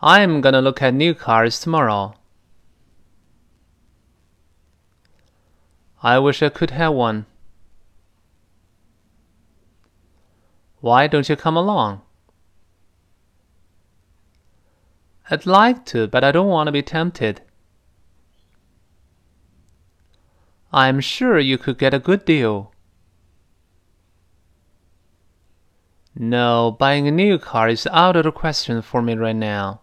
I'm gonna look at new cars tomorrow. I wish I could have one. Why don't you come along? I'd like to, but I don't want to be tempted. I'm sure you could get a good deal. No, buying a new car is out of the question for me right now.